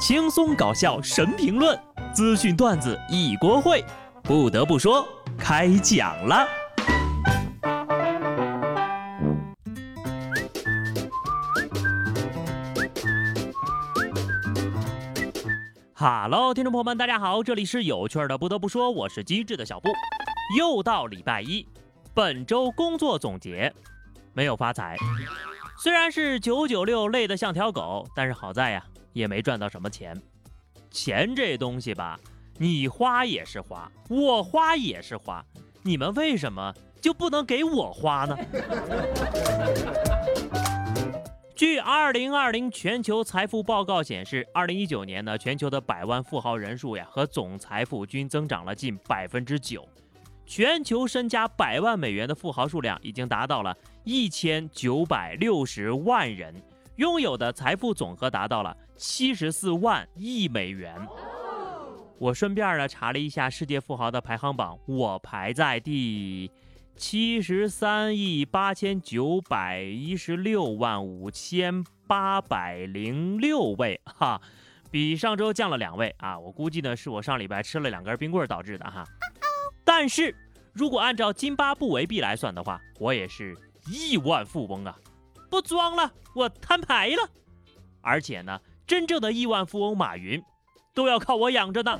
轻松搞笑神评论，资讯段子一锅烩。不得不说，开讲了。哈喽，听众朋友们，大家好，这里是有趣的。不得不说，我是机智的小布。又到礼拜一，本周工作总结，没有发财。虽然是九九六，累得像条狗，但是好在呀。也没赚到什么钱，钱这东西吧，你花也是花，我花也是花，你们为什么就不能给我花呢？据二零二零全球财富报告显示，二零一九年呢，全球的百万富豪人数呀和总财富均增长了近百分之九，全球身家百万美元的富豪数量已经达到了一千九百六十万人。拥有的财富总和达到了七十四万亿美元。我顺便呢查了一下世界富豪的排行榜，我排在第七十三亿八千九百一十六万五千八百零六位，哈，比上周降了两位啊。我估计呢是我上礼拜吃了两根冰棍导致的哈。但是如果按照津巴布韦币来算的话，我也是亿万富翁啊。不装了，我摊牌了。而且呢，真正的亿万富翁马云都要靠我养着呢。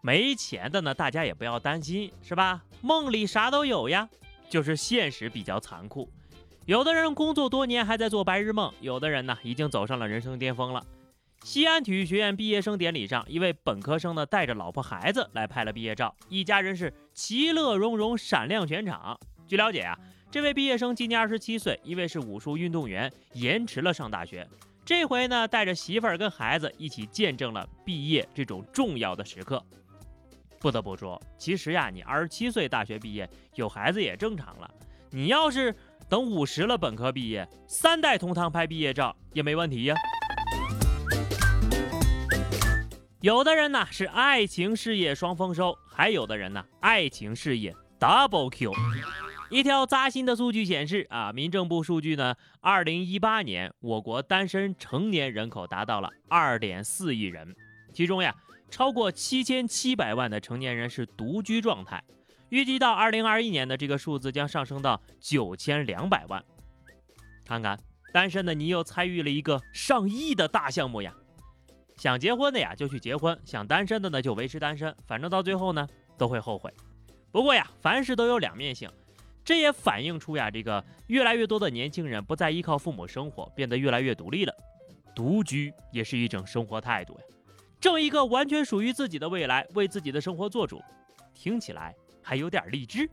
没钱的呢，大家也不要担心，是吧？梦里啥都有呀，就是现实比较残酷。有的人工作多年还在做白日梦，有的人呢已经走上了人生巅峰了。西安体育学院毕业生典礼上，一位本科生呢带着老婆孩子来拍了毕业照，一家人是其乐融融，闪亮全场。据了解啊。这位毕业生今年二十七岁，因为是武术运动员，延迟了上大学。这回呢，带着媳妇儿跟孩子一起见证了毕业这种重要的时刻。不得不说，其实呀，你二十七岁大学毕业有孩子也正常了。你要是等五十了本科毕业，三代同堂拍毕业照也没问题呀。有的人呢是爱情事业双丰收，还有的人呢爱情事业 double Q。一条扎心的数据显示，啊，民政部数据呢，二零一八年我国单身成年人口达到了二点四亿人，其中呀，超过七千七百万的成年人是独居状态，预计到二零二一年的这个数字将上升到九千两百万。看看单身的你又参与了一个上亿的大项目呀！想结婚的呀就去结婚，想单身的呢就维持单身，反正到最后呢都会后悔。不过呀，凡事都有两面性。这也反映出呀，这个越来越多的年轻人不再依靠父母生活，变得越来越独立了。独居也是一种生活态度呀，挣一个完全属于自己的未来，为自己的生活做主，听起来还有点励志。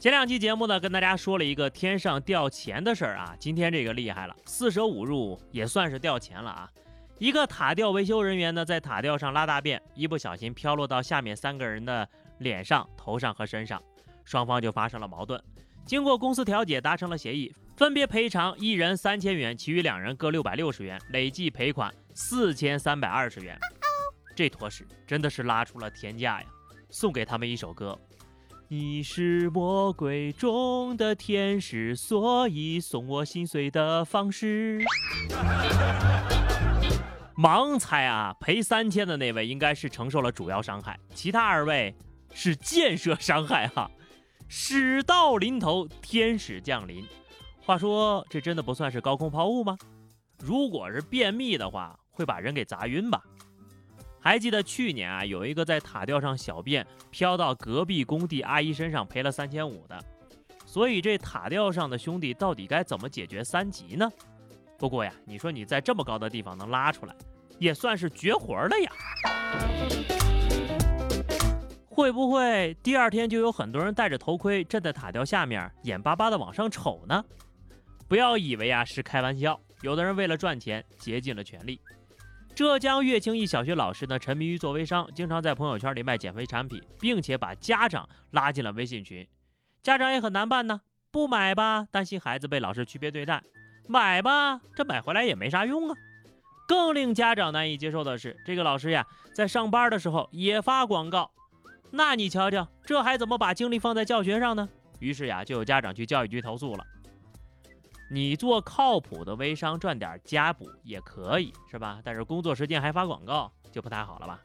前两期节目呢，跟大家说了一个天上掉钱的事儿啊，今天这个厉害了，四舍五入也算是掉钱了啊。一个塔吊维修人员呢，在塔吊上拉大便，一不小心飘落到下面三个人的。脸上、头上和身上，双方就发生了矛盾。经过公司调解，达成了协议，分别赔偿一人三千元，其余两人各六百六十元，累计赔款四千三百二十元。这坨屎真的是拉出了天价呀！送给他们一首歌：你是魔鬼中的天使，所以送我心碎的方式。盲猜啊，赔三千的那位应该是承受了主要伤害，其他二位。是建设伤害哈，使到临头天使降临。话说这真的不算是高空抛物吗？如果是便秘的话，会把人给砸晕吧？还记得去年啊，有一个在塔吊上小便飘到隔壁工地阿姨身上赔了三千五的。所以这塔吊上的兄弟到底该怎么解决三级呢？不过呀，你说你在这么高的地方能拉出来，也算是绝活了呀。会不会第二天就有很多人戴着头盔站在塔吊下面，眼巴巴的往上瞅呢？不要以为啊是开玩笑，有的人为了赚钱竭尽了全力。浙江乐清一小学老师呢，沉迷于做微商，经常在朋友圈里卖减肥产品，并且把家长拉进了微信群。家长也很难办呢，不买吧，担心孩子被老师区别对待；买吧，这买回来也没啥用啊。更令家长难以接受的是，这个老师呀，在上班的时候也发广告。那你瞧瞧，这还怎么把精力放在教学上呢？于是呀，就有家长去教育局投诉了。你做靠谱的微商赚点家补也可以，是吧？但是工作时间还发广告就不太好了吧？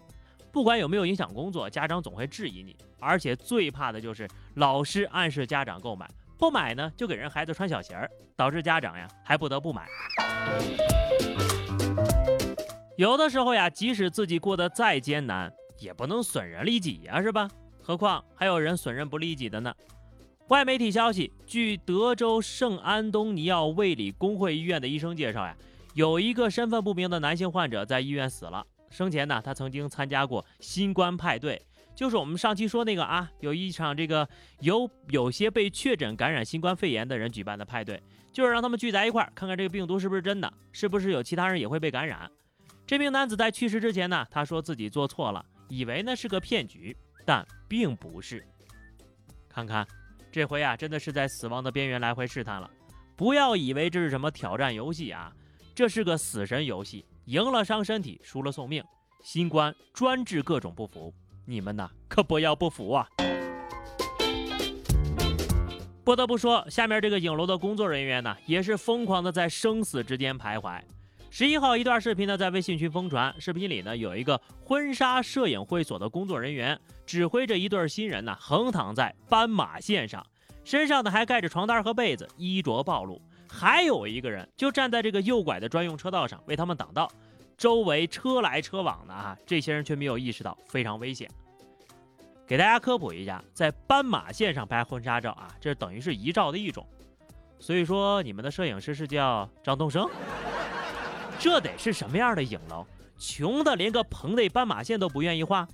不管有没有影响工作，家长总会质疑你，而且最怕的就是老师暗示家长购买，不买呢就给人孩子穿小鞋儿，导致家长呀还不得不买。有的时候呀，即使自己过得再艰难，也不能损人利己呀，是吧？何况还有人损人不利己的呢。外媒体消息，据德州圣安东尼奥卫理公会医院的医生介绍呀，有一个身份不明的男性患者在医院死了。生前呢，他曾经参加过新冠派对，就是我们上期说那个啊，有一场这个有有些被确诊感染新冠肺炎的人举办的派对，就是让他们聚在一块儿，看看这个病毒是不是真的，是不是有其他人也会被感染。这名男子在去世之前呢，他说自己做错了，以为那是个骗局，但并不是。看看。这回啊，真的是在死亡的边缘来回试探了。不要以为这是什么挑战游戏啊，这是个死神游戏，赢了伤身体，输了送命。新冠专治各种不服，你们呐可不要不服啊！不得不说，下面这个影楼的工作人员呢，也是疯狂的在生死之间徘徊。十一号，一段视频呢在微信群疯传。视频里呢有一个婚纱摄影会所的工作人员指挥着一对新人呢横躺在斑马线上，身上呢还盖着床单和被子，衣着暴露。还有一个人就站在这个右拐的专用车道上为他们挡道，周围车来车往的啊，这些人却没有意识到非常危险。给大家科普一下，在斑马线上拍婚纱照啊，这等于是遗照的一种。所以说，你们的摄影师是叫张东升？这得是什么样的影楼？穷的连个棚内斑马线都不愿意画，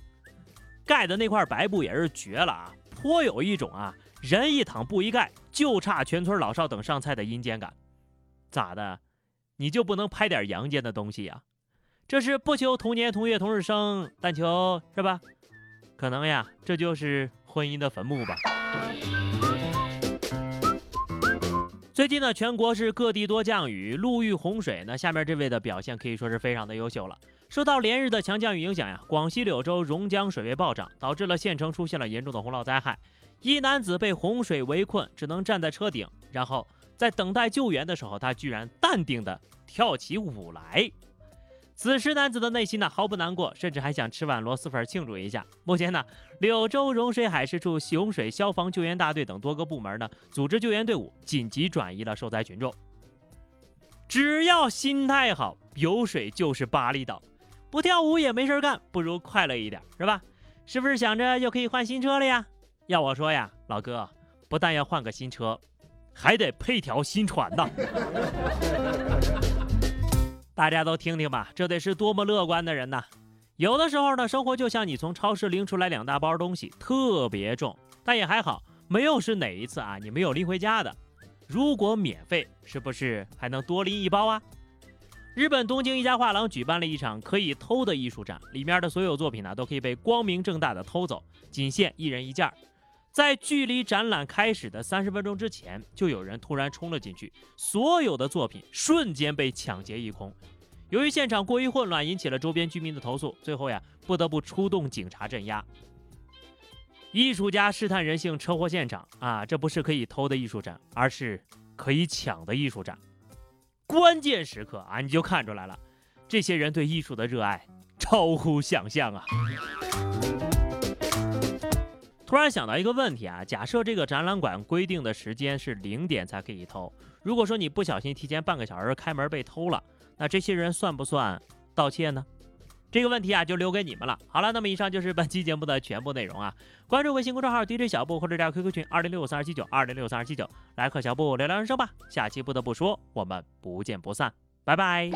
盖的那块白布也是绝了啊！颇有一种啊，人一躺布一盖，就差全村老少等上菜的阴间感。咋的？你就不能拍点阳间的东西呀？这是不求同年同月同日生，但求是吧？可能呀，这就是婚姻的坟墓吧。最近呢，全国是各地多降雨，路遇洪水。那下面这位的表现可以说是非常的优秀了。受到连日的强降雨影响呀，广西柳州榕江水位暴涨，导致了县城出现了严重的洪涝灾害。一男子被洪水围困，只能站在车顶，然后在等待救援的时候，他居然淡定的跳起舞来。此时，男子的内心呢毫不难过，甚至还想吃碗螺蛳粉庆祝一下。目前呢，柳州融水海事处洪水消防救援大队等多个部门呢，组织救援队伍紧急转移了受灾群众。只要心态好，有水就是巴厘岛。不跳舞也没事干，不如快乐一点，是吧？是不是想着又可以换新车了呀？要我说呀，老哥，不但要换个新车，还得配条新船呢。大家都听听吧，这得是多么乐观的人呐！有的时候呢，生活就像你从超市拎出来两大包东西，特别重，但也还好，没有是哪一次啊，你没有拎回家的。如果免费，是不是还能多拎一包啊？日本东京一家画廊举办了一场可以偷的艺术展，里面的所有作品呢，都可以被光明正大的偷走，仅限一人一件儿。在距离展览开始的三十分钟之前，就有人突然冲了进去，所有的作品瞬间被抢劫一空。由于现场过于混乱，引起了周边居民的投诉，最后呀，不得不出动警察镇压。艺术家试探人性，车祸现场啊，这不是可以偷的艺术展，而是可以抢的艺术展。关键时刻啊，你就看出来了，这些人对艺术的热爱超乎想象啊！突然想到一个问题啊，假设这个展览馆规定的时间是零点才可以偷，如果说你不小心提前半个小时开门被偷了。那这些人算不算盗窃呢？这个问题啊，就留给你们了。好了，那么以上就是本期节目的全部内容啊。关注微信公众号 DJ 小布或者加 QQ 群二零六三二七九二零六三二七九，来和小布聊聊人生吧。下期不得不说，我们不见不散，拜拜。